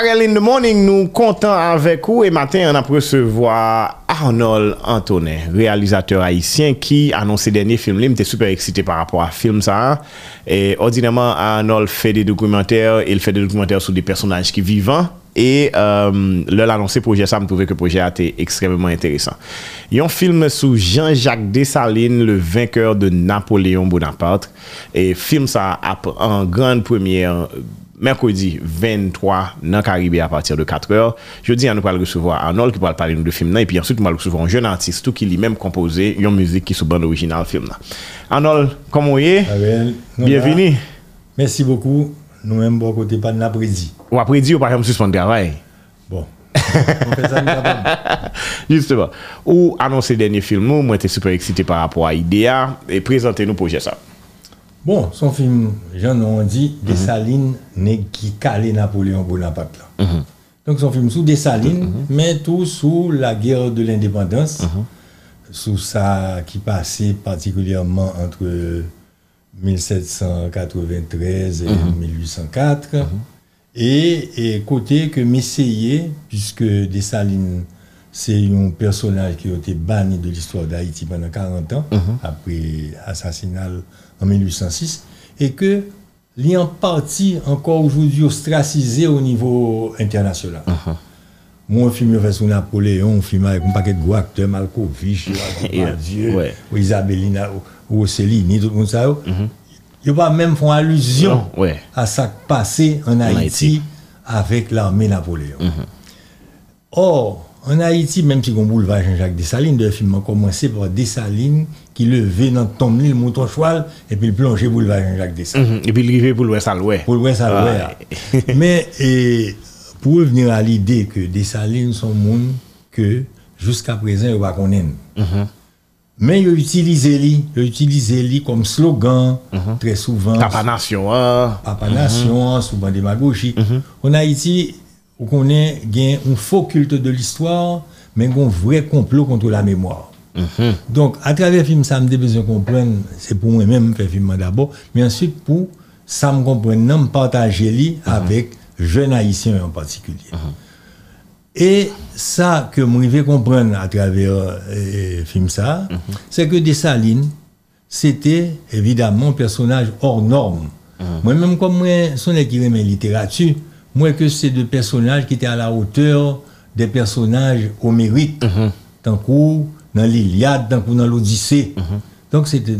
Karel in the morning, nou kontan avek ou e maten an ap resevoa Arnold Antonet, realizateur haisyen ki anonse denye film li, mte super eksite par rapport a film sa. E ordinaman Arnold fe de dokumenter, el fe de dokumenter sou de personaj ki vivan. E lè l'anonse proje sa, m touve ke proje a te ekstremement interesant. Yon film sou Jean-Jacques Dessalines, le vainqueur de Napoléon Bonaparte. E film sa ap en grande première... mercredi 23 dans Caribé à partir de 4h. Jeudi, on va recevoir Arnold qui va parler de film et puis ensuite on va recevoir un jeune artiste tout qui lui-même composé une musique qui est sous bande originale film Arnold, comment est ah Bienvenue. Merci beaucoup. Nous-mêmes bon côté pas de l'après-midi. Ou après-midi ou pas me suspendre travail. Bon. on fait ça Justement, ou annoncer dernier film, nous, moi, j'étais super excité par rapport à Idea et présenter nos projets ça. Bon, son film, jan nou an di, Desaline ne ki kale Napoléon Bonaparte la. Donc son film sou Desaline, men tou sou la guerre de l'indépendance, sou sa ki pase partikulièrement entre 1793 et 1804, et kote ke meseye, puisque Desaline se yon personaj ki yo te bani de l'histoire d'Haïti pendant 40 ans, apre assassinal en 1806, et que li en partie encore aujourd'hui ostracisé au niveau international. Moi, un film fait sur Napoléon, un film avec un paquet de gros acteurs, Malkovich, Dieu, ou Isabellina, ou Céline, tout le monde ça. Il pas même font allusion à ça qui passé en Haïti avec l'armée Napoléon. Or, en Haïti, même si on boulevard Jean-Jacques Dessalines, le film a commencé par Dessalines qui levait dans ton le mouton cheval et puis il plongeait boulevard Jean-Jacques Dessalines. Et puis il arrivait pour l'ouest à l'ouest. Pour l'ouest à l'ouest. Mais et, pour revenir à l'idée que Dessalines sont monde que jusqu'à présent, il va connaître. Mais il utilise lui, il utilise lui comme slogan très souvent. Papa Nation. Hein? Papa Nation, souvent démagogie. En Haïti, on connaît un faux culte de l'histoire, mais un vrai complot contre la mémoire. Donc, à travers le film, ça me besoin de comprendre, c'est pour moi-même faire le film d'abord, mais ensuite pour ça me comprendre, me partager lui avec jeunes haïtiens en particulier. Et ça que je vais comprendre à travers le film, ça, c'est que Dessalines, c'était évidemment un personnage hors norme. Moi-même, comme moi, son équipe en littérature, moi que c'est des personnages qui étaient à la hauteur des personnages homériques, tant que dans l'Iliade, dans l'Odyssée. Donc c'était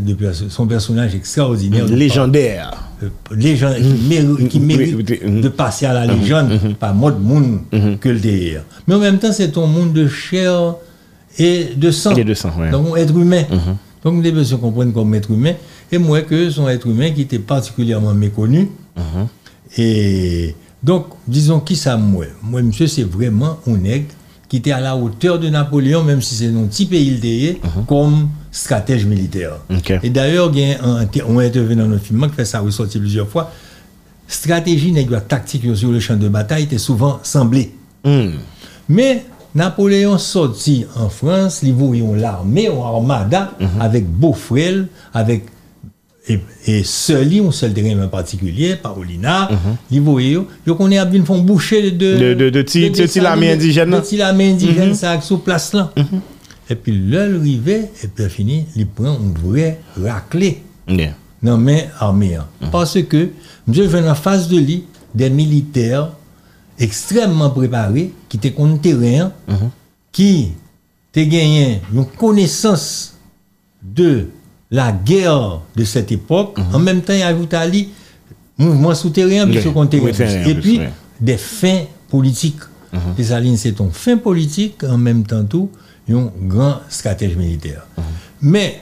son personnage extraordinaire. Légendaire. Légende, qui mérite de passer à la légende, pas mode monde que le délire. Mais en même temps, c'est un monde de chair et de sang. Et de sang, ouais. Donc, être humain. Donc, nous devons se comprendre comme être humain. Et moi, que son être humain qui était particulièrement méconnu. Et donc, disons qui ça, moi? Moi, monsieur, c'est vraiment un nègre qui était à la hauteur de Napoléon, même si c'est non un petit pays déé, mm -hmm. comme stratège militaire. Okay. Et d'ailleurs, on est intervenu dans notre film, qui fait ça ressortir plusieurs fois, stratégie négociée tactique sur le champ de bataille était souvent semblée. Mm. Mais Napoléon sorti en France, il voyait l'armée, l'armada, mm -hmm. avec Beaufrel, avec et, et seul un seul terrain en particulier, Paolina, il voyait, il connaît à font boucher de de de de ti de ti la main indigène. De ti la main indigène ça sur place là. Et puis l'heure arrivée et puis fini, il prend une vraie raclée. Non mais armée parce que je viens en face de lui des militaires extrêmement préparés qui étaient contre terrain qui te gagné une connaissance de la guerre de cette époque, en même temps, il ajoute à lui mouvement souterrain, puis et puis des fins politiques. Les Alines, c'est un fin politique, en même temps tout, un grand stratège militaire. Mais,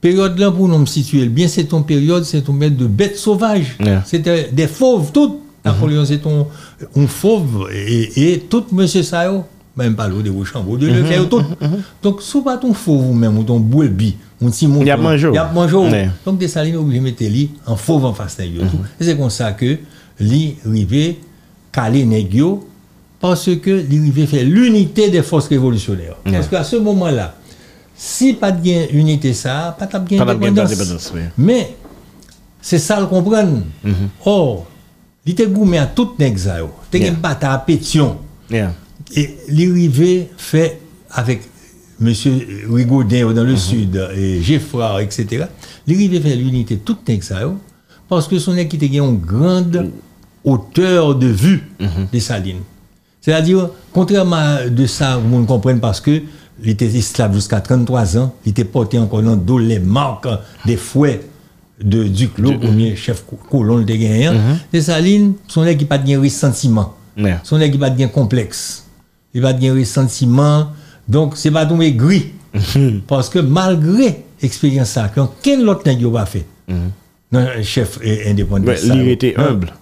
période là, pour nous situer bien, c'est une période, c'est une période de bêtes sauvages. C'était des fauves, toutes. Napoléon, c'est un, un fauve, et, et tout, monsieur Sao, même pas l'eau de vos chambres, de le faire tout. Donc, sous pas ton fauve ou-même, ou ton on s'y monte. Il y a mangé. Il y a mangé. Donc, des salines obligés de mettre lui en fauve en face de Et c'est comme ça que lui, calé négio, parce que lui, fait l'unité des forces révolutionnaires. Parce qu'à ce moment-là, si pas de unité ça, pas de indépendance. Mais, c'est ça le comprendre. Or, il était gourmé à tout nèg ça yo. T'es yeah. bataille à pétion. Yeah. Et l'arrivée fait avec monsieur Rigaudin dans le mm-hmm. sud et Geffroy etc. L'arrivée fait l'unité tout nèg ça yo parce que son équipe était une grande hauteur de vue mm-hmm. des salines. C'est-à-dire, contrairement de ça, vous comprenez parce que il était esclave jusqu'à 33 ans, il était porté encore dans dos les marques des fouets de Duclos, premier chef colon de gagné. Mm Salines, son équipe pas de ressentiment. Son équipe pas de complexe. Il va de ressentiment. Donc, c'est pas tombé gris. Parce que malgré l'expérience ça, quel autre n'a pas fait. Non, chef indépendant. il était humble.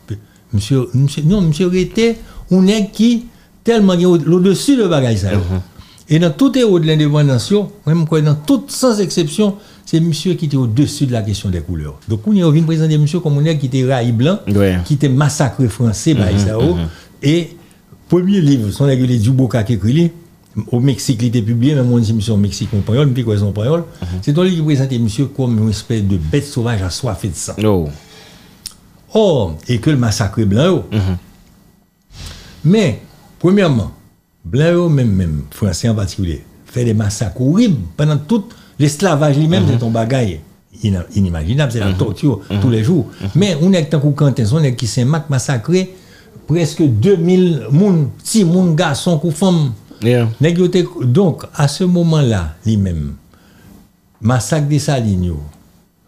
Monsieur, monsieur, non, monsieur était un nègre qui tellement au-dessus de bagage ça. Mhm. Et dans tout héros de l'indépendance, même dans tout sans exception, c'est monsieur qui était au-dessus de la question des couleurs. Donc on est venu présenter monsieur comme un nègre qui était raï blanc, qui était massacré français mm Et premier livre, son nègre du Duboca qui écrit au Mexique, il était publié, même on dit monsieur au Mexique, on parole, puis quoi son parole. C'est un livre qui présentait monsieur comme une espèce de bête sauvage assoiffée de sang. Oh. Oh, et que le massacre blanc. Oh. Mais, premièrement, blanc, même, même, français en particulier, fait des massacres horribles pendant tout l'esclavage lui-même, c'est un bagage inimaginable, c'est la torture tous les jours. Mais on est tant Quentin, on est qui s'est massacré presque 2000 moun, si moun garçons ou femmes. Donc, à ce moment-là, lui-même, massacre des Salines,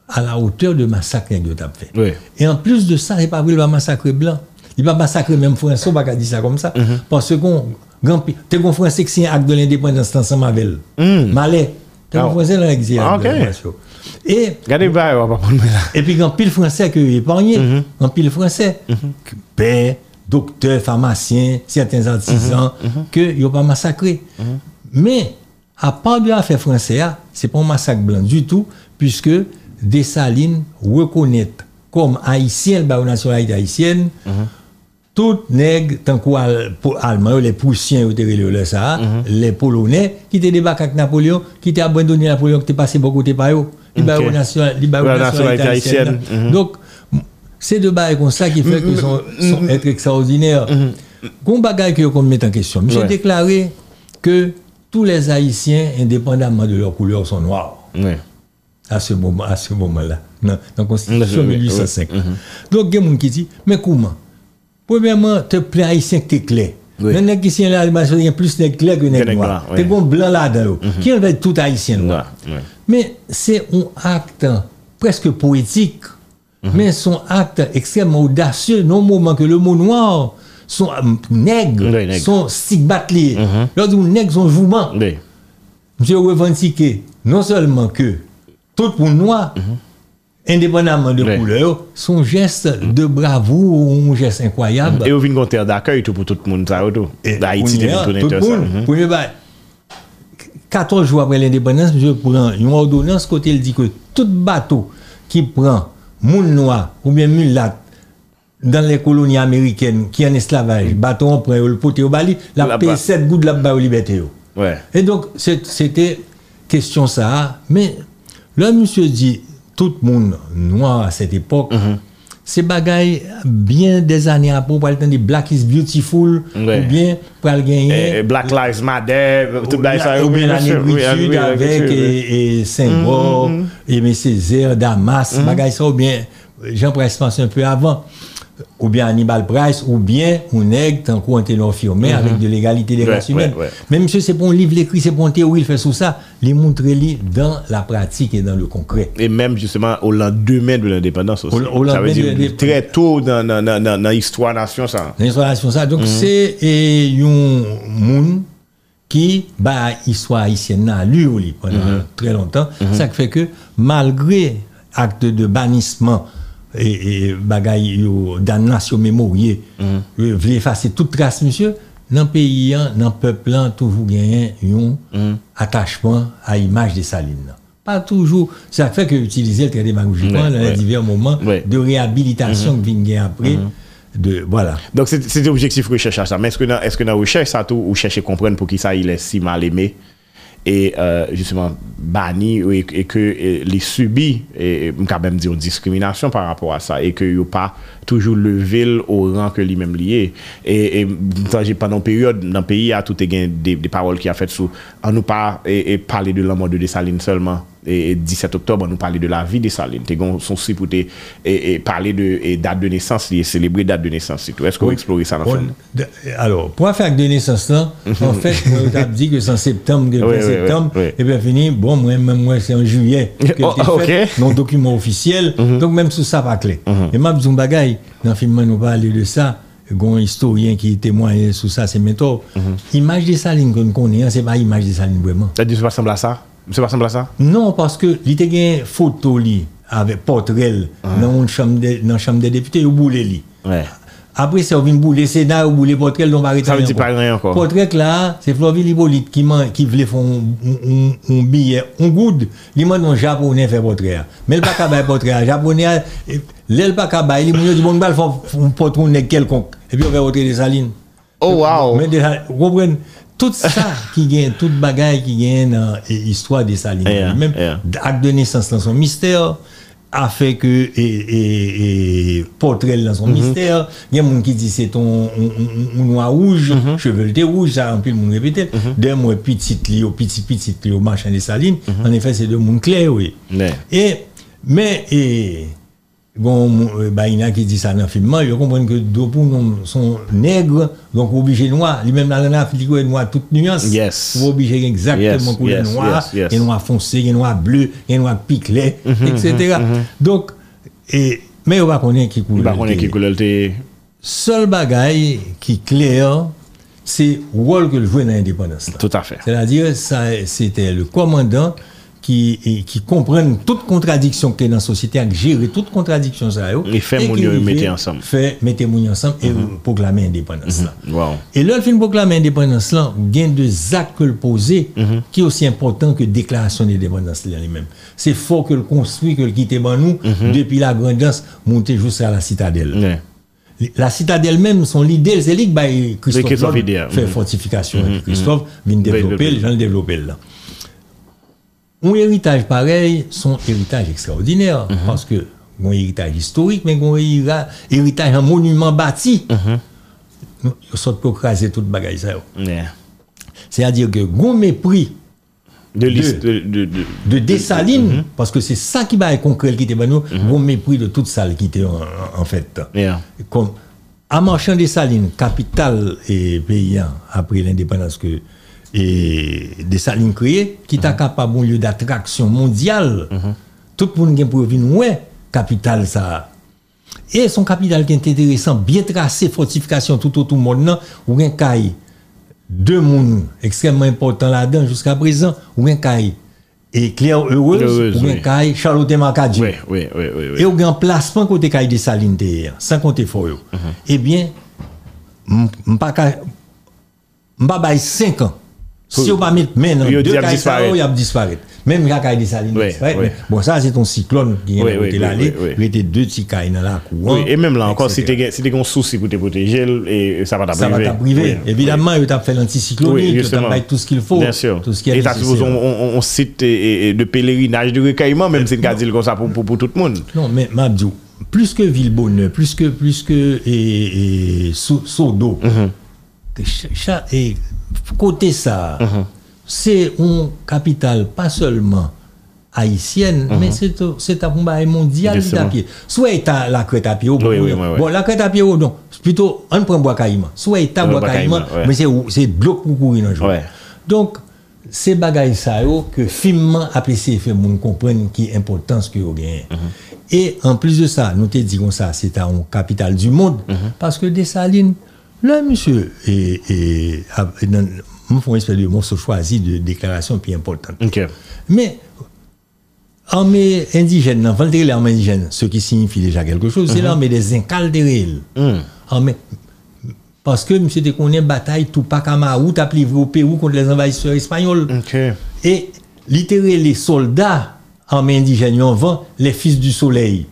à la hauteur de massacre que tu fait. Et en plus de ça, il pas le massacre blanc. Il va massacrer même François, pas dire ça comme ça. Mm-hmm. Parce qu'on, tu es un Français qui un acte de l'indépendance ensemble avec elle. Mm. Malais. Tu es un Français dans l'exil. Et, et puis, quand pile français que épargné, mm -hmm. pile français, mm -hmm. père, docteur, pharmacien, certains artisans, mm -hmm. que n'ont pas massacré. Mm-hmm. Mais, à part de l'affaire française, c'est pas un massacre blanc du tout, puisque Dessalines reconnaît comme haïtien, la nationalité haïtienne, tout nègre, tant qu'Allemand, les Prussiens, mhm. les Polonais, qui étaient débarqués avec Napoléon, qui étaient abandonnés Napoléon, qui étaient passés beaucoup de les okay. nationalité haïtienne. Mhm. Donc, c'est de bagages comme ça qui fait qu'ils sont, sont être extraordinaires. Qu'on bagaille que qu'on met en question. J'ai déclaré que tous les Haïtiens, indépendamment de leur couleur, sont noirs. À ce moment, à ce moment-là, dans la Constitution 1805. Donc, il y a des gens qui disent, mais comment? Premièrement, tu plein haïtien que tu clair. Oui. Les qui là, il y a plus de clair que de noirs. Tu es bon blanc là-dedans. Qui en fait tout haïtien noir? Mais c'est un acte presque poétique, mhm. mais son acte extrêmement audacieux, non moment que le mot noir sont euh, nègres, sont stigmatisés. Mm -hmm. nègres sont jouement. J'ai revendiqué non seulement que tout pour noir, mhm indépendamment de couleur, son geste de bravoure, un geste incroyable. Et au vin terre d'accueil tout pour tout le monde, ça, tout? Haïti, tout le monde. Premier 14 jours après l'indépendance, je prends une ordonnance côté il dit que tout bateau qui prend moun noir ou bien mulat dans les colonies américaines qui en esclavage, bateau on prend le poté au Bali, la paix 7 gouttes la bas liberté. Ouais. Et donc c'était question ça, mais là monsieur dit tout le monde noir à cette époque, mm se bagay bien des ane apou pou al ten di Black is Beautiful ouais. ou bien pou al genye eh, eh, Black Lives Matter ou bien anegritude avek e Senghor, Eme Césaire, Damas, bagay sa ou bien jen pou respanse un peu avan ou bien Hannibal Price, ou bien un nègre, tant qu'on était firmé avec de l'égalité des races humaines. Mais monsieur, c'est pour un livre écrit, c'est pour un théorie, il fait tout ça, les montrer dans la pratique et dans le concret. Et même justement au lendemain de l'indépendance aussi. Au, ça veut dire très tôt dans, dans, dans, dans l'histoire nation ça. Dans l'histoire nation ça. Donc mhm. c'est un monde qui, bah, histoire haïtienne, a lu pendant mhm. très longtemps. Mhm. Ça fait que malgré acte de bannissement, et, et bagaille damnation mémorier mm. veut effacer toute trace monsieur dans le pays dans le peuple toujours gagné un mm. attachement à l'image des salines pas toujours ça fait que utiliser le très démagogiquement dans les divers moments de réhabilitation mm -hmm. que vient après mm-hmm. de voilà donc c'est l'objectif recherche ça mais est-ce que dans est-ce que dans recherche ça tout ou chercher comprendre pour qui ça il est si mal aimé? et euh, justement banni et, et, que les subit et quand même dire discrimination par rapport à ça et que n'ont pas toujours levé au rang que lui-même lié. Et, et pendant période dans le pays a tout est des, des paroles qui a fait sous on nous pas et, parler de la mort de Dessaline seulement. et 17 octobre, nous parler de la vie de Saline. as son si pour te et, parler de date de naissance, et célébrer date de naissance. Est-ce qu'on va explorer ça dans ensemble? Alors, pour faire de naissance là, mhm. en fait, on a dit que c'est en septembre, oui, septembre, et bien fini, bon, moi-même, moi, c'est en juillet. que oh, fait, non document officiel, mhm. donc même sous ça, pas clé. Mhm. Et ma besoin bagaille, dans le film, nous parler de ça. Gon historien qui témoigne sous ça, c'est méthode. Image de Saline qu'on connaît, c'est pas image de Saline vraiment. Ça ne ressemble à ça? Ça ressemble à ça Non, parce que a une photo li, avec portrait dans la chambre, dans chambre des députés, il boule li. Ouais. Après, c'est vient bouler Sénat ou bouler portrait, on va Ça veut dire pas rien encore. Portrait là, c'est Floville Hippolyte qui, qui voulait faire un, un, un billet, un good, il m'a un japonais faire portrait. Mais le pas qu'à portrait, japonais, l'aile pas qu'à il m'a dit bon, il faut un portrait quelconque. Et puis on va portrait des salines. Oh wow! Mais vous comprenez? Tout ça qui gagne, toute bagaille qui gagne dans l'histoire des salines, même acte de naissance dans son mystère, a fait que et, et, portrait dans son mm-hmm. mystère. Il y a des gens qui disent c'est ton noir rouge, mm -hmm. cheveux rouge, ça, peu le monde répéter. Mm -hmm. D'un mois, petit Léo, petit petit Léo, machin des salines. Mm-hmm. En effet, c'est deux mondes clairs, oui. Et, mais, et, bon, euh, bah, il y en a qui disent ça dans le film, ils comprennent que nous sont nègres, donc obligés noirs. Lui-même dans l'Afrique, il a noir toute nuance. Yes. Vous obligés exactement couleur yes, noir, yes, yes. et noir foncé, et noir bleu, et noir piclé, mm etc. Mm -hmm. Donc, et, mais on va connaître qui couleur. On va connaître qui couleur. Seul bagaille qui est clair, c'est le rôle que le jouait dans l'indépendance. Tout à fait. C'est-à-dire, c'était le commandant qui, qui comprennent toute contradiction qui est dans la société, à gérer toute contradiction ça et fait mettre ensemble. Fait mettre ensemble et mm proclamer l'indépendance wow. Et là, le film proclamer l'indépendance il y a deux actes que le poser mm-hmm. qui est aussi important que déclaration d'indépendance lui-même. C'est fort que le construit que le quitter nous depuis la grandance monter jusqu'à la citadelle. La citadelle même, son l'idée, c'est là que Christophe fait fortification. Christophe vient développer, les gens le développer là un héritage pareil, son héritage extraordinaire, mhm. parce que un héritage historique, mais un héritage, un monument bâti. Mm -hmm. Ils sont pour craser toute bagaille ça. C'est-à-dire que un mépris de, de, de, de, Dessalines, mhm. parce que c'est ça qui va être concret qui était nous, un mépris de toute salle qui était en, fait. Comme, à Marchand Dessalines, capitale et paysan après l'indépendance que et des salines créées qui t'a capable un lieu d'attraction mondiale. Tout le monde pour venir ouais capitale ça. Et son capital qui est intéressant, bien tracé, fortification tout autour du monde, ou un caille deux mondes extrêmement importants là-dedans jusqu'à présent, ou un caille et Claire Heureuse, ou un caille Charlotte Macadie. Oui, oui, oui, oui, Et ou un placement côté caille des salines sans compter fort. Eh bien, m'pas m'pas 5 ans si on va mettre maintenant deux cailles, il y a disparaître. Même la caille des salines Bon, ça, c'est ton cyclone qui est oui, l'allée. Il était deux petits cailles dans la cour. et même là encore, si tu un souci pour te protéger, et ça va t'abriver. Ça va t'abriver. Évidemment, il t'a fait l'anticyclone, il t'a tout ce qu'il faut. Bien sûr. Tout ce qui est et ça, on, on, cite de pèlerinage, de recueillement, même si c'est comme ça pour, tout le monde. Non, mais Mabdou, plus que Villebonne, plus que, plus que et, et, Sodo, mm-hmm. et côté ça, mhm. c'est une capitale pas seulement haïtienne, mhm. mais c'est un combat mondial à pied. Soit état la crête à pied, bon, la crête à pied, non, plutôt, on prend bois caïma. Soit état bois caïma, mais c'est bloc pour courir dans le Donc, c'est bagaille ça que finement apprécié fait mon comprendre qui est importance que vous gagnez. Mhm. Et en plus de ça, nous te disons ça, c'est un capitale du monde, parce que Dessalines, Là, monsieur, et, et, et dans, une espèce de choisi de déclaration plus importante. Mais, armée indigène, dans l'armée indigène, ce qui signifie déjà quelque chose, c'est mhm. l'armée des incaldérés. Mm. parce que monsieur te connaît bataille tout pas ou t'as livré au Pérou contre les envahisseurs espagnols. Et littéralement les soldats armée indigène, vent les fils du soleil.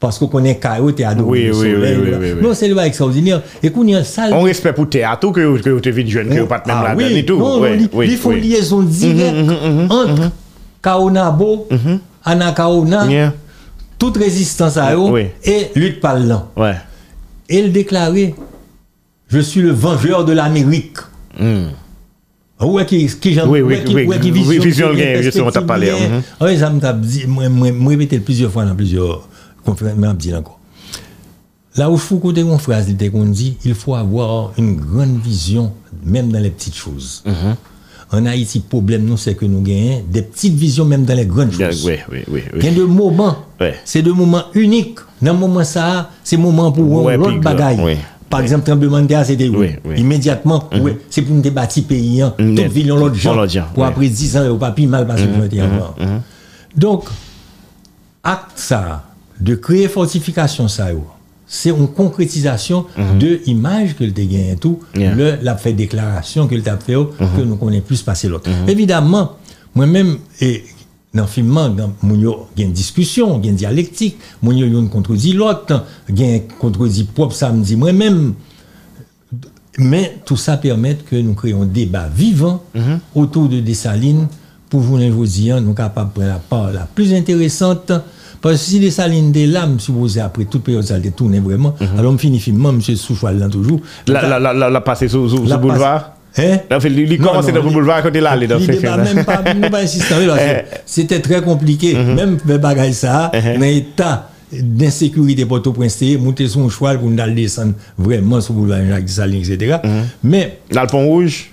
Parce qu'on connaît Caillou, t'es adoré. Oui, oui, oui, oui, Non, c'est le bail extraordinaire. Et qu'on y a un sale. On respecte pour théâtre que, que tu es vite jeune, que tu pas même là et tout. Non, ils font une liaison mhm, directe mhm, mhm, entre Kaonabo, Anakaona, toute résistance à eux et lutte par l'an. Ouais. Et il déclarait Je suis le vengeur de l'Amérique. Ouè ki jan, ouè ki vizyon, ouè ki perspektiv, ouè zanm tap di, mwen repete l plizye fwa nan plizye or. Dit encore. Là où Foucault a une phrase, il dit, il faut avoir une grande vision, même dans les petites choses. Mm -hmm. En Haïti, le problème, nous, c'est que nous gagnons des petites visions, même dans les grandes choses. Oui, oui, oui. Il y a des moments, c'est des moments uniques. Dans le moment ça, c'est moment pour l'autre bagaille. Par exemple, tremblement de terre, c'était oui, immédiatement, mm -hmm. c'est pour nous débattre pays, hein, mm -hmm. toute ville, l'autre gens, pour après 10 ans, au papier mal que mm -hmm. Donc, acte ça, de kreye fortifikasyon sa yo, se yon konkretizasyon mm -hmm. de imaj ke l te gen etou, yeah. le la fe deklarasyon ke l te ap fe yo, mm -hmm. ke nou konen plus pase lot. Evidaman, mwen men, nan filmman, moun yo gen diskusyon, gen dialektik, moun yo yon kontrodi lot, gen kontrodi pop samdi mwen men, men tout sa permette ke nou kreyon debat vivan, mm -hmm. otou de desaline, pou jounen joudiyan nou kapap pre la part la plus interesante, Parce que si Dessalines est là, supposé après toute période, ça a tourné vraiment. Mhm. Alors, on finit finalement, M. Souchoual là toujours. La, la, la, la, passé sous, sous, sous boulevard Hein? Il commence dans le boulevard est là. Même pas, pas insister. C'était très compliqué. Mm -hmm. Même le bagage ça, dans l'état d'insécurité pour tout prince monter son cheval pour nous descendre vraiment sur le boulevard Jacques Saline, etc. Mm -hmm. Mais. Dans le pont rouge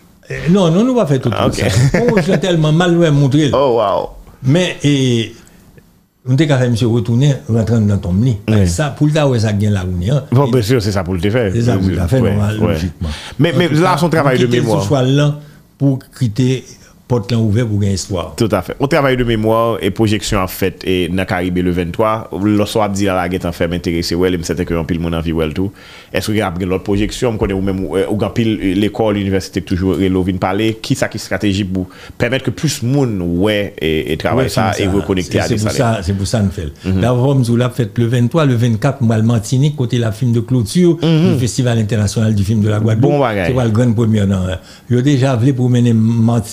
Non, non, nous va faire tout ah, okay. ça. Le pont rouge, tellement mal montré. Oh, wow. Mais, et, on était capable de retourner, rentrer dans ton lit. Ça, pour le temps, ça gagne la réunion. Bon, bien sûr, c'est ça pour le faire. C'est ça pour le faire, logiquement. Mais, mais là, son travail de mémoire. Ce soit là pour quitter porte là ouvert pour gagner histoire. Tout à fait. On travail de mémoire et projection en fait et dans Caribe le 23, lorsqu'on a dit la guette en fait m'intéresser ouais, c'est certain que en pile mon envie ouais tout. Est-ce que y a l'autre projection, on connaît ou même euh, ou en pile euh, l'école, l'université toujours relovin parler, qui ça qui stratégie pour permettre que plus monde ouais et, travailler ça et reconnecter à des C'est pour ça, c'est pour ça nous fait. Mhm. D'abord, nous l'a fait le 23, le 24 moi Martinique côté la film de clôture mhm. du festival international du film de la bon Guadeloupe. Bon, c'est le grand premier non. Yo déjà voulu pour mener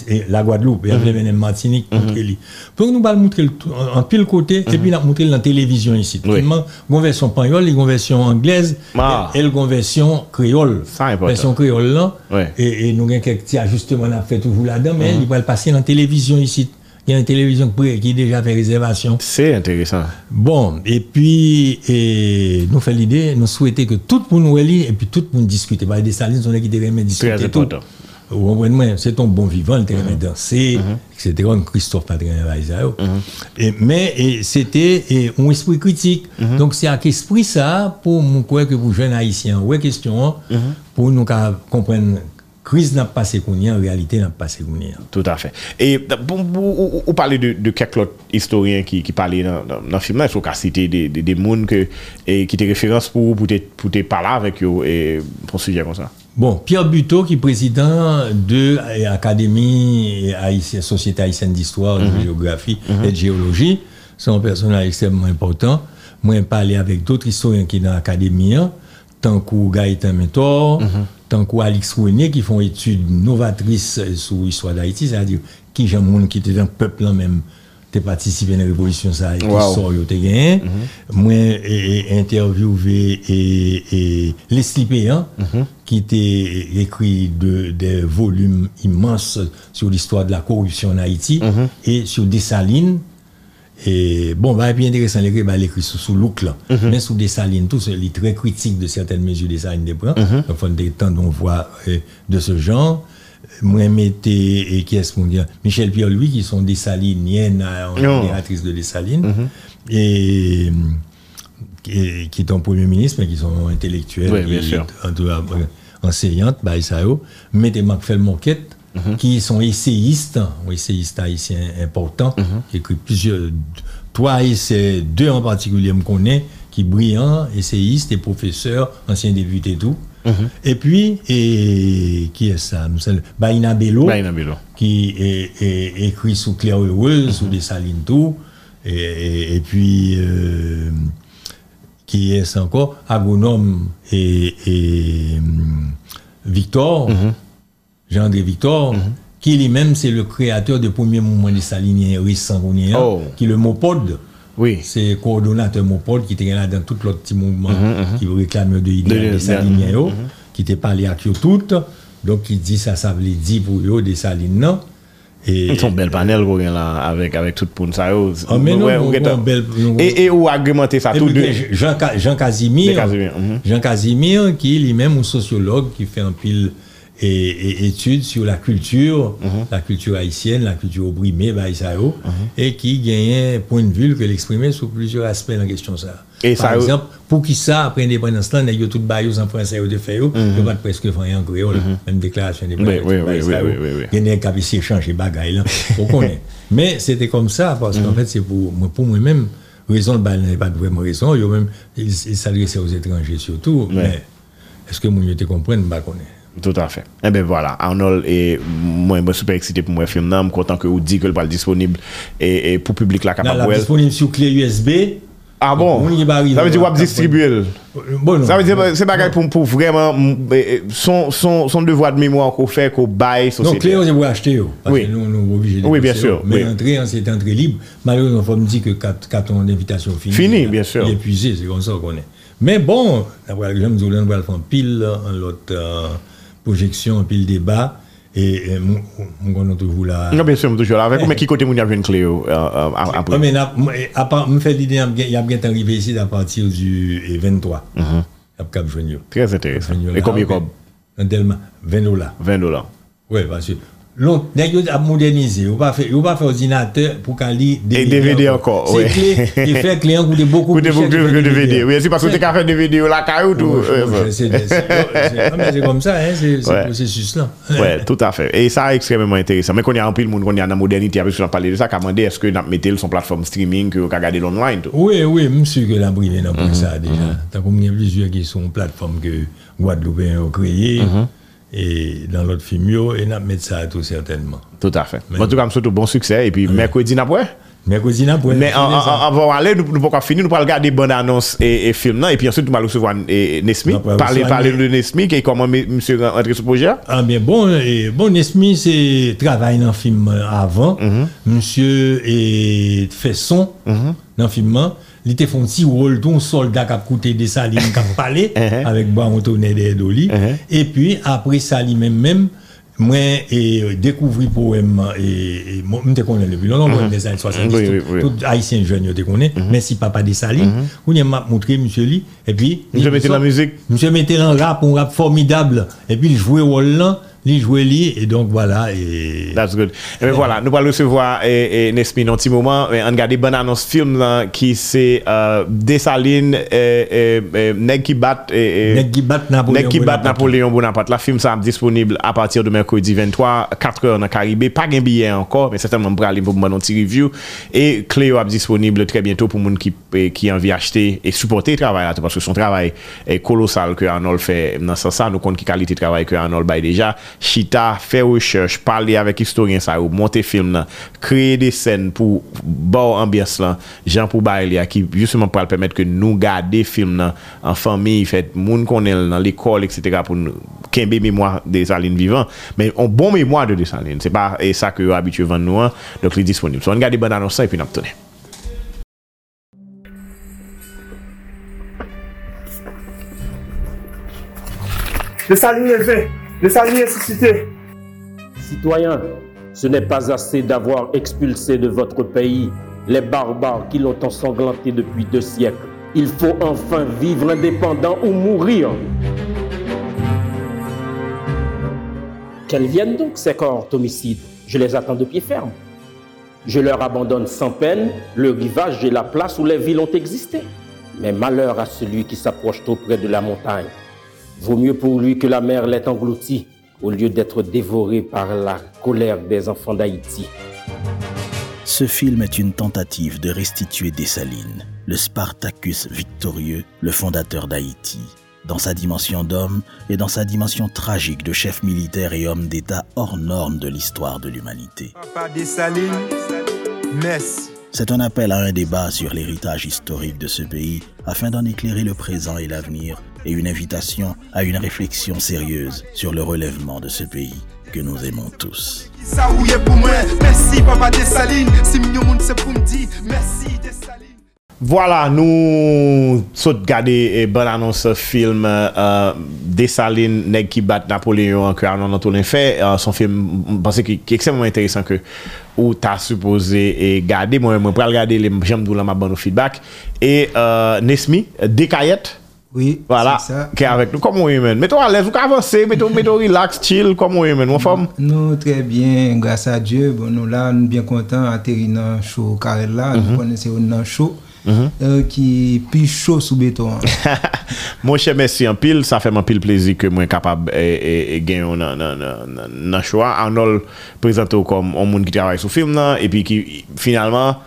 eh, la Guadeloupe, il y avait une Martinique contre lui. Donc nous allons montrer en pile côté et puis nous montrer la télévision ici. Une version espagnole, une version anglaise ah. et une version créole. Ça version créole là. Et, et nous avons quelques petits ajustements à faire toujours là-dedans, mais il va le passer dans la télévision ici. Il y a une télévision qui a déjà fait réservation. C'est intéressant. Bon, et puis, et nous fait l'idée, nous souhaitons que tout le monde nous et puis tout le monde discute. Bah, des salines sont là qui devraient discuter. Très important c'est ton bon vivant, il était danser, etc. Christophe Patrin Mais c'était un esprit critique. Mhm. Donc c'est un esprit ça, pour mon quoi que vous jeunes haïtiens, ouais question, hein, mhm. pour nous comprendre crise n'a pas passé en réalité n'a pas passé Tout à fait. Et vous, vous parlez de, de quelques autres historiens qui, qui parlaient dans, dans, le film, il faut citer des, des, des que, et, qui étaient références pour, pour, te, pour te parler avec eux et pour un sujet comme ça. Bon, Pierre Buteau, qui est président de l'Académie haïtienne, Société haïtienne d'histoire, de mhm. géographie mhm. et de géologie, c'est un personnage extrêmement important. Moi, je parlé avec d'autres historiens qui sont dans l'Académie, hein. tant que Gaëtan Mentor, mhm. tant que René, qui font études novatrices sur l'histoire d'Haïti, c'est-à-dire qui j'ai qui était un peuple même te patisipe nan repolisyon sa, e te wow. sor yo te gen, mm -hmm. mwen e, e interviewve e, e Leslie Payan, mm -hmm. ki te ekri de, de volume imans sur l'histoire de la korupsyon en Haïti, mm -hmm. et sur Dessalines, et bon, ba epi enteresan l'ekri, ba l'ekri sou, sou louk la, men mhm. sou Dessalines, tout se li tre kritik de certaine mesure Dessalines de Bran, fon mhm. euh, de tan don vwa de se jan, moi mettez et qui est-ce qu'on dit Michel Pierre lui qui sont des saliniennes génératrices de Dessalines mm et, et, qui sont premier ministre mais qui sont intellectuels oui, bien sûr. enseignantes bah ça mettez Macfel Monquette mm qui sont essayistes essayistes haïtiens importants mm qui écrit plusieurs trois essais deux en particulier me connais qui brillants essayistes et professeurs anciens députés tout Mhm. Et puis, et, qui est ça? Baina Bello, qui est, écrit sous Claire Heureuse, sous des salines tout. Et, puis, euh, qui est encore? Agronome et, Victor, mm-hmm. Jean-André Victor, mm-hmm. qui lui-même c'est le créateur du premier mouvement des saliniens récent oh. qui est le Mopod. Oui. C'est coordonnateur Mopod qui était là dans tout l'autre petit mouvement mm -hmm. qui réclame de l'idée des qui était parlé à tout toutes. Donc il dit ça, ça veut dire pour eux des salines non. Et son bel panel qu'on là avec avec toute pour ça. Ah, mais non, ouais, non, non, bel, non, et, non. et ou argumenter ça tout deux. Jean, Jean Casimir, Casimir. Mm -hmm. Jean Casimir qui est lui-même un sociologue qui fait un pile et, et études sur la culture, mm -hmm. la culture haïtienne, la culture obrimée, bah, Isao, mm -hmm. et qui gagnait point de vue que l'exprimer sous plusieurs aspects dans la question ça. Et Par ça exemple, ou... pour qui ça, après l'indépendance, là, il y a tout bailleux en français ou de fait, mm -hmm. il n'y a presque rien en créole, mhm. même déclaration d'indépendance. Oui, oui, oui, oui, oui, Il y a des capacités d'échanger bagaille, là, pour qu'on Mais c'était comme ça, parce qu'en mhm. fait, c'est pour, pour moi-même, raison, bah, il n'y a pas de vraiment raison, il, il s'adressait aux étrangers surtout, mais est-ce que mon te comprenne, bah, qu'on est. Tout an fe. E eh ben wala, voilà. Arnold e mwen mwen super eksite pou mwen film nan, mwen kontan ke ou di ke l pal disponible e pou publik la kapap wèl. Nan la disponible sou kle USB. Ah bon? Mwen yi ba arrive. Sa ve di wap distribuel. Bon. Sa ve di se bagay pou pou vreman son, son, son devwa de mèmouan ko fè, ko bay, sosyete. Non, kle yo se wè achete yo. Oui. Nou nou oblige de. Oui, bien sûr. Men entre, an se te entre libre. Malheureusement, fò m di ke katon d'invitation fini. Fini, bien sûr. Y epuise, se kon sa konè. Men bon, apwa la jem zoulen wè l fan pil, an lot... Euh, projection, puis le débat. Et, et mon connaît toujours là. Non, bien sûr, je toujours là avec mais qui côté mon y a une clé euh, euh, après. Mais à part, me fait l'idée, il y a bien arrivé ici à partir du 23. Mm -hmm. Cap Très intéressant. Et combien comme? 20 dollars. 20 dollars. Oui, parce que Lont, nèk yo ap modernize, yo pa fè ordinateur pou kan li DVD. Et DVD ankon, wè. Se kle, te fè kle an koute beaucoup plus chèk que DVD. Wè, si paske te ka fè DVD ou la kare ou tout. C'est comme ça, c'est processus là. Wè, tout à fait. Et ça, ekstremement intéressant. Mè kon y a anpil moun kon y a nan modernité, apè sou nan pale de sa, ka mande eske nan mette son platform streaming ki yo ka gade l'online tout. Wè, wè, msè ke nan brive nan pou sa deja. Tan kon mwen vizye ki son platform ke Guadeloupe yo kreye, wè. Et dans l'autre film, et n'a mettre ça tout certainement. Tout à fait. en tout cas, surtout bon succès. Et puis, mercredi d'après Mercredi d'après. Mais avant d'aller, nous ne pouvons pas finir, nous allons regarder bonnes annonces et, et films. Et puis ensuite, nous allons recevoir Nesmi. Parler, parler de Nesmi, est comment monsieur entré sur le projet? Ah, bien bon. Et, bon, Nesmi, c'est travail dans le film avant. Mm-hmm. Monsieur est fait son mm-hmm. dans le film il était fait un petit rôle d'un soldat qui a coûté des salines qui a parlé uh-huh. avec Bois Antoine des Doli. Uh-huh. Et puis, après ça, lui-même, même, moi, et euh, découvrir le poème, et, et moi, je connais depuis longtemps, uh-huh. des années 70, oui, oui, tout haïtien jeune, je connais, mais si papa des salines, où il m'a montré, monsieur Lee, et puis. Monsieur mettait la musique. Monsieur mettait un rap, un rap formidable, et puis il jouait au rôle là Li jwe li, et donc voilà. Et... That's good. Eh et bien voilà, nous allons recevoir et, et Nesmi dans un petit moment. On regarde bonne annonce film là, qui c'est euh, Dessaline, et, et, Neg qui bat, et, Neg qui bat Napoléon, Neg qui bat Napoléon Bonaparte. La film ça disponible à partir de mercredi 23, 4 heures dans le Caribé. Pas de billet encore, mais certainement pour aller pour mon petit review. Et Cléo est disponible très bientôt pour les qui, qui a envie d'acheter et supporter le travail parce que son travail est colossal que Arnold fait. Dans ce sens, nous compte qui qualité de travail que Arnold baille déjà. chita, fè recherche, pale avèk historien sa yo, monte film nan, kreye de sen pou ba ambyans lan, jan pou ba elè, ki justement pral pèmèt ke nou gade film nan, an fami, fèt moun konel nan, l'ekol, etc. pou nou kenbe mèmoa de Saline vivan, men on bon mèmoa de Saline, se pa e sa ke yo abitue van nou an, dok li disponib. So an gade ban anonsan, epi nap tonè. Desalines leve! Le salut suscité. Citoyens, ce n'est pas assez d'avoir expulsé de votre pays les barbares qui l'ont ensanglanté depuis deux siècles. Il faut enfin vivre indépendant ou mourir. Qu'elles viennent donc ces corps homicides Je les attends de pied ferme. Je leur abandonne sans peine le rivage et la place où les villes ont existé. Mais malheur à celui qui s'approche trop près de la montagne. Vaut mieux pour lui que la mer l'ait englouti au lieu d'être dévoré par la colère des enfants d'Haïti. Ce film est une tentative de restituer Dessalines, le Spartacus victorieux, le fondateur d'Haïti, dans sa dimension d'homme et dans sa dimension tragique de chef militaire et homme d'État hors norme de l'histoire de l'humanité. Papa Dessalines, Metz, C'est un appel à un débat sur l'héritage historique de ce pays afin d'en éclairer le présent et l'avenir et une invitation à une réflexion sérieuse sur le relèvement de ce pays que nous aimons tous. Voilà, nou sot gade e ban anons film euh, Desaline, Neg ki bat Napoléon an kwe anon an tonen fe. Son film, mpase ki eksemman interesan ke ou ta suppose e gade. Mwen pral gade, jem dou la ma ban nou feedback. E Nesmi, Dekayet. Oui. Voilà. Qui est avec nous. Comment est même Mettons à l'aise, vous avancez, mettons, mettons relax, chill, comment est même Mon femme Nous, très bien, grâce à Dieu. Bon, nous là, nous bien contents, atterri dans le show Karel là. Nous mhm. connaissons un show. Ki pi chou sou beton Mwen chè mèsi an pil Sa fèm an pil plezi ke mwen kapab E gen yon nan choua Anol prezento kom On moun ki travay sou film nan E pi ki finalman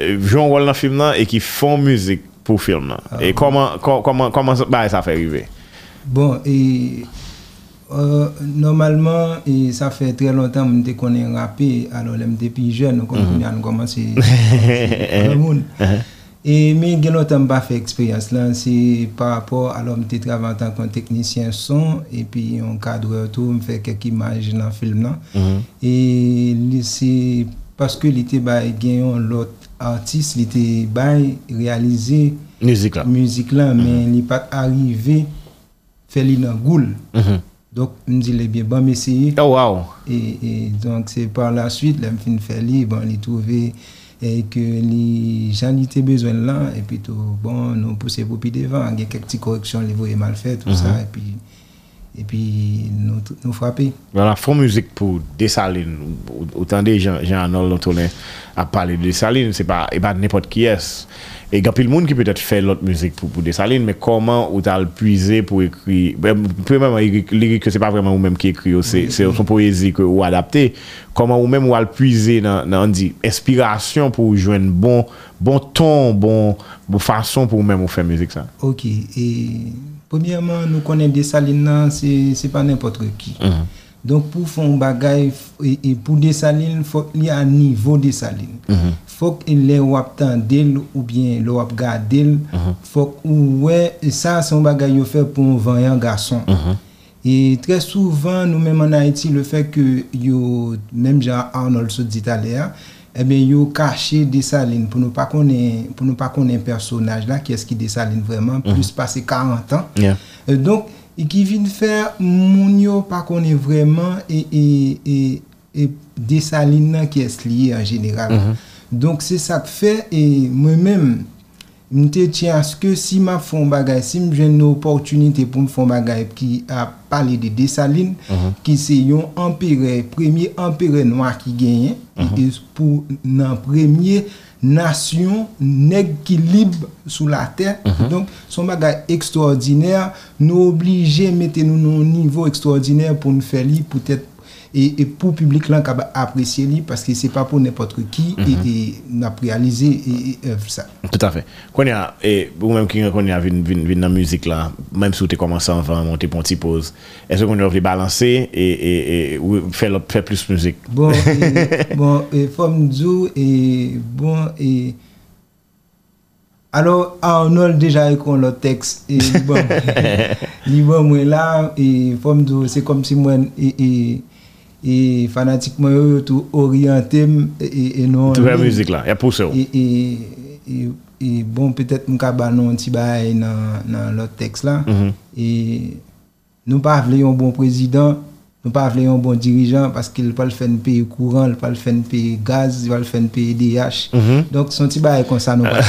euh, Joun wòl nan film nan E ki fon müzik pour le film. Ah, et bon. comment, comment, comment bah, ça e fait arriver Bon, et euh, normalement, et ça fait très longtemps qu'on est rappé, alors même depuis jeune, on mm -hmm. a commencé le monde. Uh-huh. Et mais j'ai longtemps pas fait expérience là, c'est par rapport à l'homme qui travaille en tant que technicien son et puis on cadre tout, on fait quelques images dans le film là. Mm -hmm. Et c'est parce que l'été bah, gagne l'autre artist li te bay realize müzik la, music la mm -hmm. men li pat arrive fe li nan goul mm -hmm. dok m di le bien ban m eseye oh, wow. e, e donk se par la suite la m fin fe li bon li touve e eh, ke li jan li te bezwen lan e pito bon nou puse pou pi devan gen kek ti koreksyon li voye mal fe tout mm -hmm. sa e pi et puis nous, nous frapper. Voilà, font musique pour Dessalines. Autant de gens, Jean-Arnold Antonin a parlé de Dessalines, c'est pas, et pas n'importe qui est. Et il y a plein de monde qui peut-être fait l'autre musique pour, pour Dessalines, mais comment ou t'as puisé pour écrire, premièrement, lyrique, c'est pas vraiment vous-même qui écrit, c'est son poésie que vous adaptez. Comment vous-même ou puiser dans, dans, dit, inspiration pour joindre bon, bon ton, bon, bon façon pour vous-même vous faire musique ça. Ok, et premièrement, nous connaissons Dessalines, c'est pas n'importe qui. Mm Donc pour faire un bagage, et, pour Dessalines, il faut qu'il y ait un niveau Dessalines. Mm -hmm. Fok le wap tan del ou bien le wap ga del, mhm. fok ou we, sa son bagay yo fe pou vanyan gason. Mhm. E tre souvan nou menman a iti le ke yo, menm jan Arnold sou dit ale ya, ebe yo kache desaline pou nou pa konen personaj la, ki eski desaline vreman, plus pase 40 an. Donk, e ki vin fe moun yo pa konen vreman, e desaline nan ki es liye an general. Mhm. Donk se sa k fe, e mwen men, mte tjen aske si ma fon bagay, si m jen nou opportunite pou m fon bagay ki a pale de Desaline, uh -huh. ki se yon empire, premye empire noa ki genyen, uh mhm. -huh. pou nan premye nasyon neg ki lib sou la ter, mhm. uh -huh. donk son bagay ekstraordiner, nou oblije mette nou nou nivou ekstraordiner pou nou fe li, pou tèt et, et pour le public là apprécier lui parce que c'est pas pour n'importe qui mm -hmm. et, n'a réalisé et ça. Tout à fait. Quand y a et vous même qui quand y a vinn dans musique là même si tu commencé avant monter pour petit pause est-ce qu'on devrait balancer et, et, et faire faire plus musique? Bon et, bon et forme et bon et alors Arnold déjà écrit le texte et bon moi là et forme c'est comme si moi et, et E fanatikman yo yo tou oryantem e, non... Tou ve müzik la, ya pou se ou. E bon, petet mou ka banon ti bay nan lot tekst la. Mm-hmm. E nou pa vle yon bon prezident, Nou pa vle yon bon dirijan paske l pal fen peye kouran, l pal fen peye gaz, l pal fen peye DH. Mm -hmm. Donk son ti ba kon sa nou pa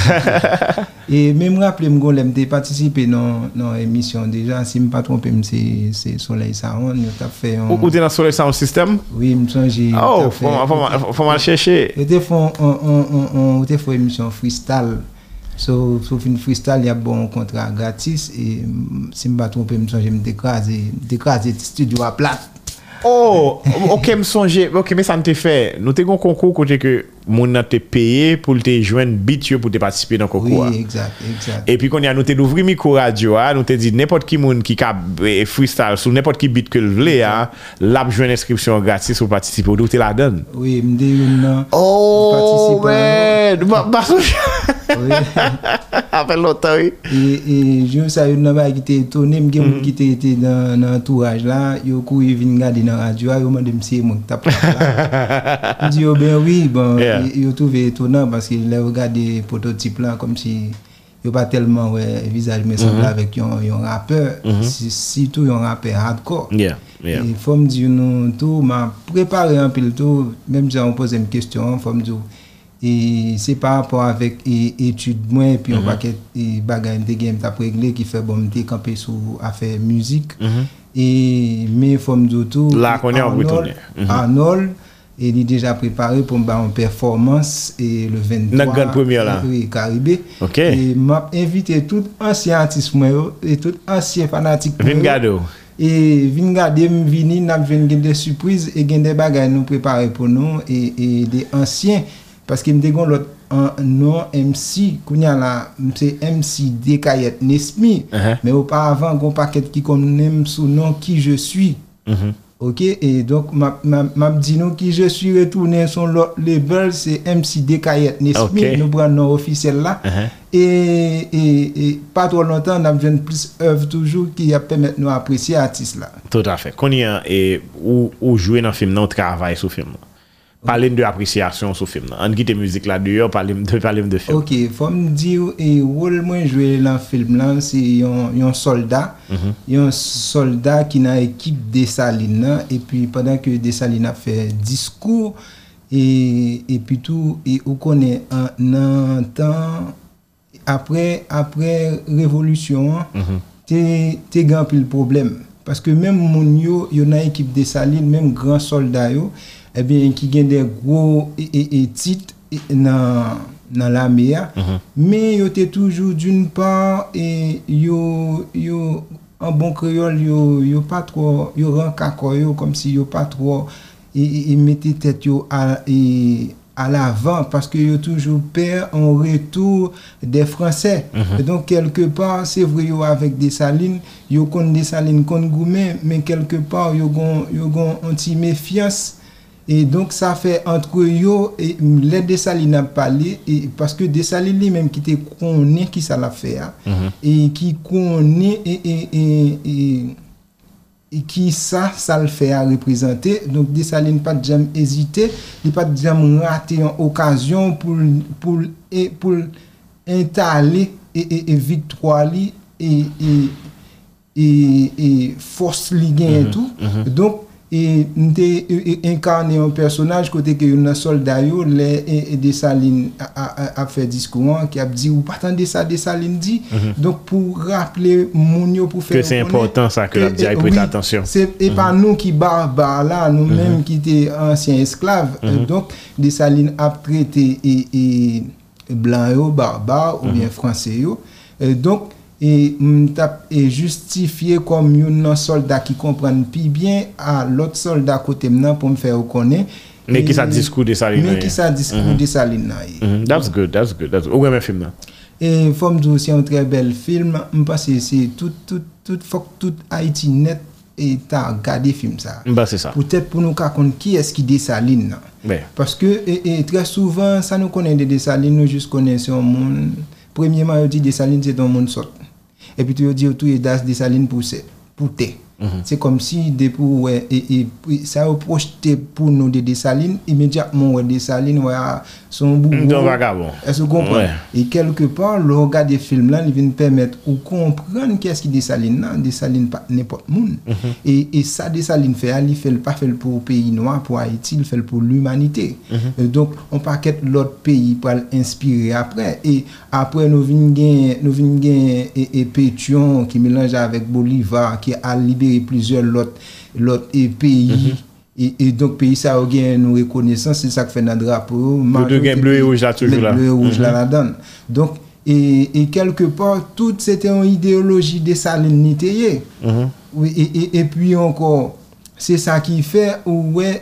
e mè m raple m gon lè te patisipe nan, nan emisyon deja, si m pa trompe m se, se Soleil Saron, yo tap fè yon... Ou, ou te nan Soleil Saron System? Oui, m sonje... Oh, fò man chèche. Yo te fò emisyon freestyle. So, so fin freestyle, y ap bon kontra gratis, e si m pa trompe m sonje m dekraze, dekraze studio a plat. Oh, ok msonje, ok mè sa mte fè, nou te kon konkou kote ke moun nan te peye pou te jwen bit yo pou te patisipe nan konkou a. Oui, exact, exact. E pi kon ya nou te louvri mikou radyo a, nou te di nepot ki moun ki ka e, freestyle sou nepot ki bit ke l vle a, lap jwen inskripsyon gratis ou patisipe ou nou te la den. Oui, mde yon nan. Oh, men, basouche. Oui. Oui. Apel lotan, oui. E, e joun sa yon nan ba ki te etonem gen Mm-hmm. moun ki te ete nan nan entourage la, yo kou yon vin gade nan radio a, yo man de mse moun tap la. M di yo ben oui, bon, Yeah. yo touve etonan paske le yo gade prototype la kom si yo pa telman we visaj me semble Mm-hmm. avèk yon, yon rapper, si, si tou yon rapper hardcore. Yeah, yeah. E fòm di yon nou tou, ma prepare an pil tou, mèm jan pose m kestyon, fòm di yo, E se pa rapor avek e, etude mwen, pi yon mhm. paket e bagay mte gen mta pregle ki fe bon mte kampe sou afe müzik. Mhm. E me fom zotou, anol, mhm. e li deja prepare pou mba an performans e le 23. Nèk gwen premier la. Oui, Karibé. Ok. E map invite tout ansyen artist mwen yo, e tout ansyen fanatik mwen yo. Vingado. E vin gade m vini, nap ven gen de sürpriz e gen de bagay nou prepare pou nou e, e de ansyen Paske mde gon lot an non MC, kounya la, mse MC Dekayet Nesmi, uh -huh. men ou pa avan gon paket ki kon nem sou non ki je suis. Uh -huh. Ok, e donk map ma, ma di nou ki je suis retounen son lot label, se MC Dekayet Nesmi, okay. nou pran non ofisel la. Uh -huh. E, e, e pa tro lontan nam ven plus ev toujou ki ap pemet nou apresye artist la. Tout afe, e, ou, ou jwe nan film nan, ou travay sou film nan? Parlez-nous de l'appréciation sur le film. On quitte la musique là dehors, parlez-nous de, parlez de film. Ok, il faut me dire, et rôle moi joué dans le film là, c'est un soldat. Mm-hmm. Un soldat qui est dans l'équipe des Salines. Et puis pendant que des Salines a fait discours, et, et puis tout, et on connaît un temps, après, après révolution, mm-hmm. tu t'es grand le problème. Parce que même mon yo, yo dans l'équipe des Salines, même grand soldat yo, ebyen ki gen de gro e, e, e tit e, nan, nan la mea, men yo te toujou d'une part, e yo, yo, an bon kreol, yo, yo pa tro, yo ran kako yo, kom si yo pa tro, e, e, e mette tet yo a, e, à l'avant parce que yo toujours perd en retour des Français. Et donc quelque part, c'est vrai yo avec des salines, yo kon des salines kon goumen, mais quelque part yo gon yo gon anti E donk sa fe antre yo, e, le Desali nan pale, e, paske Desali li menm ki te konen ki sa la fe a, mm -hmm. e ki konen e ki sa sa l fe a reprezente, donk Desali ni pat jam ezite, ni pat jam rate an okasyon pou, pou, pou entale e vitwa li e fos li gen mm-hmm. etou. Mm -hmm. Donk E nte e, e, inkarne yon personaj kote ke yon nan solday yo le e, e desaline ap fe diskouan ki ap di ou patan de sa desaline di. Mm -hmm. Donk pou rappele moun yo pou fe... Ke se important sa ke ap di ay prete atensyon. Se e pa nou ki barbar la, nou menm mm -hmm. ki te ansyen esklave. Mm -hmm. Donk desaline ap prete e, e blan yo, barbar ou bien franse yo. Euh, donk... e mtap e justifiye kom yon nan solda ki kompran pi bien a lot solda kote mnan pou m fè ou konen. Men ki sa diskou de salin nan ye. Men ki sa diskou mm -hmm. de salin nan ye. Mm -hmm. That's good, that's good. That's... Ou wè men film nan? E fòm djou si yon tre bel film, m pase se tout, tout, tout, fòk tout Haiti net e ta gade film sa. Mm, ba se sa. Poutèp pou nou kakon ki eski de salin nan. Be. Paske e, e tre souvan sa nou konen de de salin nou jous konen se yon moun. Premyeman yo di de salin se ton moun sot. epi tou yo di yo tou ye das desaline pou, pou te. Te. C'est comme si pour ouais, et, et, ça a projeté pour nous des Dessalines immédiatement ouais, Dessalines ouais, son bourreau. Vagabond. Est-ce que vous comprenez? Ouais. Et quelque part, le regard des films là, il vient permettre de comprendre qu'est-ce qui Dessalines là. Dessalines pas n'importe monde. et, et ça, Dessalines fait, il fait le pas fait pour le pays noir, pour Haïti, il fait le pour l'humanité. Et donc, on paquet l'autre pays pour l'inspirer après. Et après, nous venons nous venons et, et Pétion qui mélange avec Bolivar, qui a libéré plizye lot, lot e peyi, mm -hmm. e, e donk peyi sa ou gen nou rekonesan, se sa k fè nan drapo, le gen bleu e ouj la toujou la. Le bleu e ouj la la dan. Donk, e kelke por, tout se te an ideoloji de salinite ye. E pi ankon, Se sa ki fe ouwe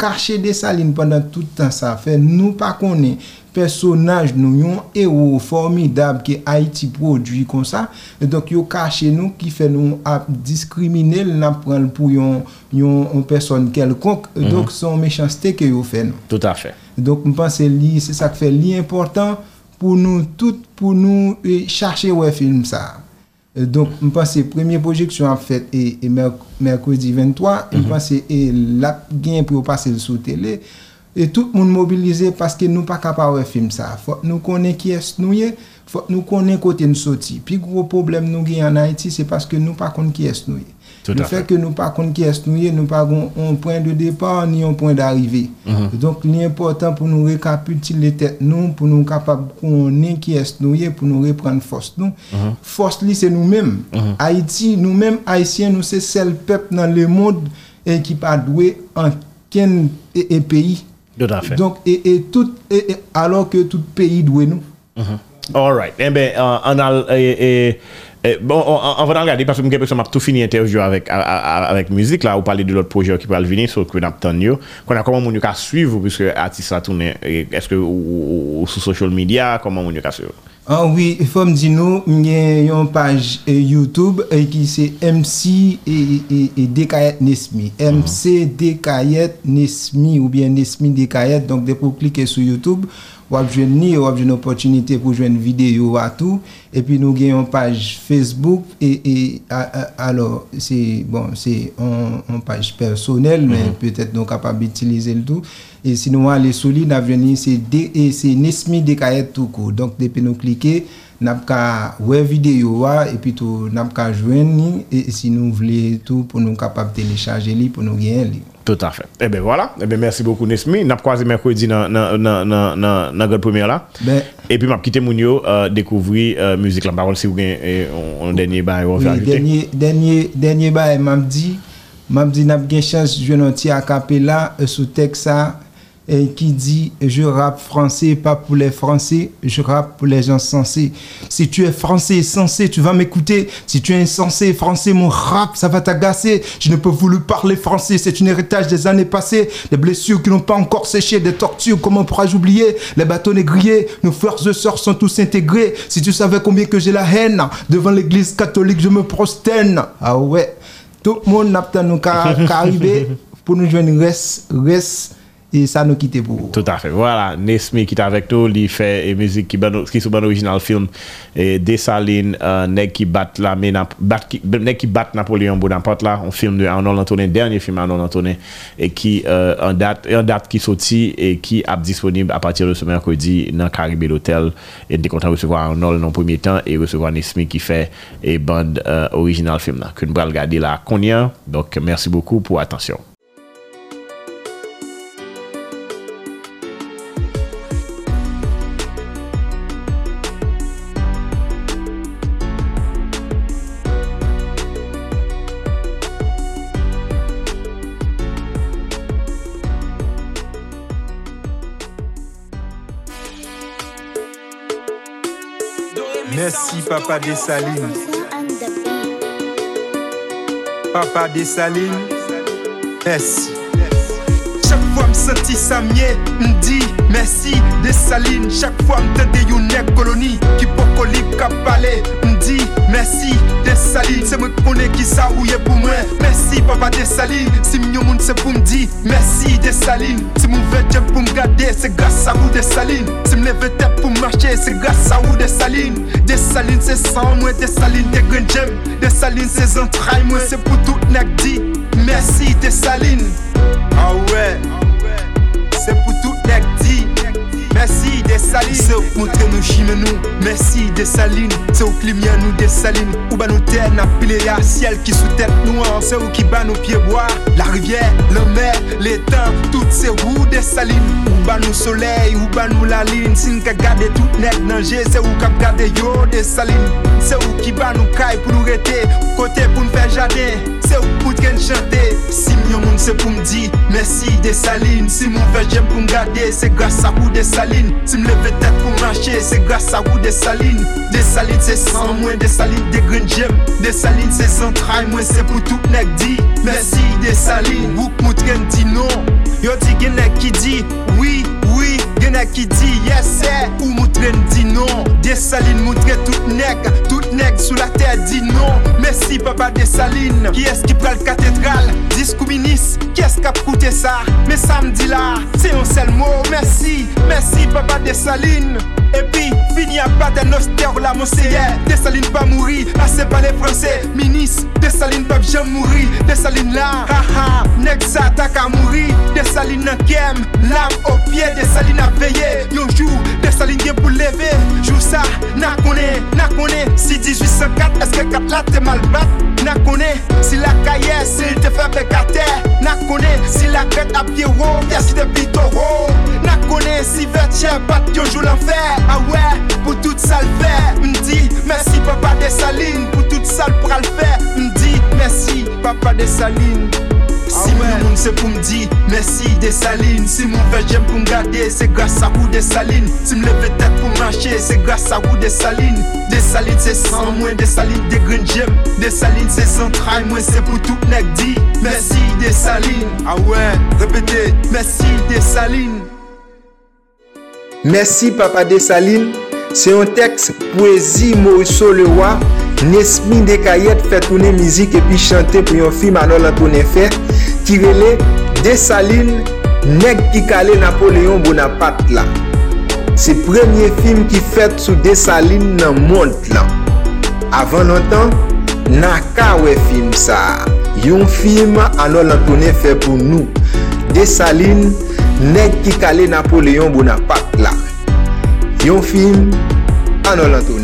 kache de saline pandan toutan sa fe nou pa konen personaj nou yon ero formidab ki Haiti prodwi kon sa, e donk yo kache nou ki fe nou ap diskrimine l nap pran pou yon, yon, yon person kelkonk, mm -hmm. donk son mechanste ke yo fe nou. Tout a fe. Donk mpense li, se sa ke fe li important pou nou tout, pou nou e, chache we film sa. E, donk mpense premye projeksyon ap fet e, e merkwedi 23, mpense mhm. mm -hmm. e lap gen pou yo pase sou tele, E tout moun mobilize paske nou pa kapawe film sa. Fok nou konen ki es nou ye, fok nou konen kote nou soti. Pi gro problem nou gen an Haiti, se paske nou pa konen ki es nou ye. Tout le fek ke nou pa konen ki es nou ye, nou pa konen on pren de depan, ni on pren de arrive. Mm -hmm. Donk li important pou nou rekapitile tet nou, pou nou kapab konen ki es nou ye, pou nou repren fos nou. Mm -hmm. Fos li se nou men. Mm -hmm. Haiti, nou men Haitien, nou se sel pep nan le mod e ki pa dwe an ken e, e peyi. Donc, et, et tout, et, et, alors que tout pays doit nous. Mm -hmm. All right. Eh bien, euh, on a... Eh, eh, bon, on, on, va regarder parce que je vais tout fini l'interview avec, avec musique là, ou parler de l'autre projet qui va venir, sur que nous Qu'on a comment on peut suivre, puisque artiste a tourné, est-ce que ou, ou, ou, social media, comment on peut suivre? Ah oui, il faut me dire nous, il y a une page YouTube qui c'est MC et, et, et Dekayet Nesmi. MC Dekayet Nesmi ou bien Nesmi Dekayet. Donc, dès pour cliquer sur YouTube, ni vous avez une opportunité pour jouer une vidéo à tout. Et puis, nous avons une page Facebook. Et, alors, c'est bon, c'est une page personnelle, mais peut-être nous capables d'utiliser le tout. Et sinon, les solides, c'est Nesmi Dekayet tout. Donc, depuis nous nous avons une vidéo et puis nous avons joindre et si nous voulons tout pour nous capables de télécharger pour nous gagner. Tout à fait. Eh bien voilà. Eh bien merci beaucoup Nesmi. Nous avons croisé mercredi dans notre première là. Ben, et puis, je vais quitter Mounio, euh, découvrir la euh, musique. La parole, si vous avez un dernier bail, oui, dernier, dernier, dernier bail, m'a dit, m'a dit, n'a pas chance jouer un petit acapella sous texte ça et qui dit je rappe français pas pour les français je rappe pour les gens sensés. Si tu es français sensé tu vas m'écouter. Si tu es insensé français mon rap ça va t'agacer. Je ne peux vous le parler français c'est un héritage des années passées. Des blessures qui n'ont pas encore séché des tortures comment pourrais-je oublier? Les bateaux négriers nos frères et sœurs sont tous intégrés si tu savais combien que j'ai la haine devant l'église catholique je me prosterne. Ah ouais. Tout le monde n'a pas nous arriver pour nous joindre. Reste reste et ça nous quitte pour. Tout à fait. Voilà, Nesmi qui est avec nous, il fait et musique qui qui sous original film et Dessaline euh, nek qui bat la mais bat qui nek qui bat Napoléon Bonaparte là, un film de Arnold Antonin, dernier film Arnold Antonin et qui euh, en date en date qui sorti et qui est disponible à partir de ce mercredi dans Caribbean Hotel et des content de recevoir Arnold dans premier temps et recevoir Nesmi qui fait et bande euh, original film là que nous allons regarder là qu'on Donc merci beaucoup pour attention. Papa Dessalines. Papa Dessalines, merci. Senti sa mye, mdi, mersi. Desaline, chak fwa mtende yon ek koloni. Ki poko lip kap pale, mdi, mersi. Desaline, se mwen kone ki sa ouye pou mwen. Mersi papa Desaline, si mnyo moun se pou mdi Mersi. Desaline, si mwen veje pou mgade Se grasa ou Desaline, si mle vete pou mwache Se grasa ou Desaline, Desaline se san mwen Desaline te gren jem, Desaline se zantray mwen Se pou tout nek di, mersi. Desaline Awe, ah ouais. C'est pour tout nèg Mersi desaline Se ou kontre nou jime nou Mersi desaline Se ou klim yan nou desaline Ou ba nou ten apile ya Siel ki sou tet nou an Se ou ki ba nou pieboa La rivyer, la mer, letan Tout se ou desaline Ou ba nou soley, ou ba nou la line Sin ka gade tout net non, nanje Se ou kap gade yo desaline Se ou ki ba nou kay pou nou rete Kote pou nou fe jade Se ou pou tken chante Si myon moun se pou mdi Mersi desaline Si moun vejem pou m gade Se grasa pou desaline kaline Si m leve tet pou manche, se grasa ou desaline Desaline se san mwen, desaline de green gem Desaline se san trai mwen, se pou tout nek di Mersi desaline, wouk moutren di non Yo di gen nek ki di, oui. Genek ki di yes, eh Ou moutren di non. Desaline moutre tout nek Tout nek sou la ter di non. Mersi papa desaline Ki eski pral katedral Diskou minis Ki eskap koute sa Me samdi la Se yon sel mou Mersi, mersi papa desaline E pi, fini a paten noster la monseye Desaline pa mouri, la se pa le franse Minis, desaline pa jem mouri Desaline la, ha ha, nek sa tak a mouri Desaline nan kem, lam o pie Desaline a veye, yon jou Desaline gen pou leve, jou sa Na kone, na kone, si 1804 Eske kat la te mal bat Na kone, si la kaye, si te fe bekate Na kone, si la kret a pie wo Yasi de pito wo Na kone, si vertye bat yon jou l'enfer. Ah ouais, pour tout ça le fait M'di, merci papa Desaline Pour tout ça le pral fait M'di, merci papa Desaline Si ah moun moun se pou mdi, mersi desaline Si moun ve jem pou m gade, se grasa ou desaline Si m leve tet pou manche, se grasa ou desaline Desaline se san mwen, desaline de gren jem Desaline se san trai mwen, se pou tout nek di Mersi desaline, awe, ah repete, mersi desaline Mersi papa desaline, se yon teks poezi Moriso Leroy. Nesmi Dekayet fè toune mizik epi chante pou yon fi Manol Antonen fè kirele Desaline Neg Ikale Napoleon Bonaparte la. Se premye film ki fèt sou Desaline nan mont lan. Avan lontan, nakawe film sa. Yon film Manol Antonen fè pou nou. Desaline Neg Ikale Napoleon Bonaparte la. Yon film Manol Antonen.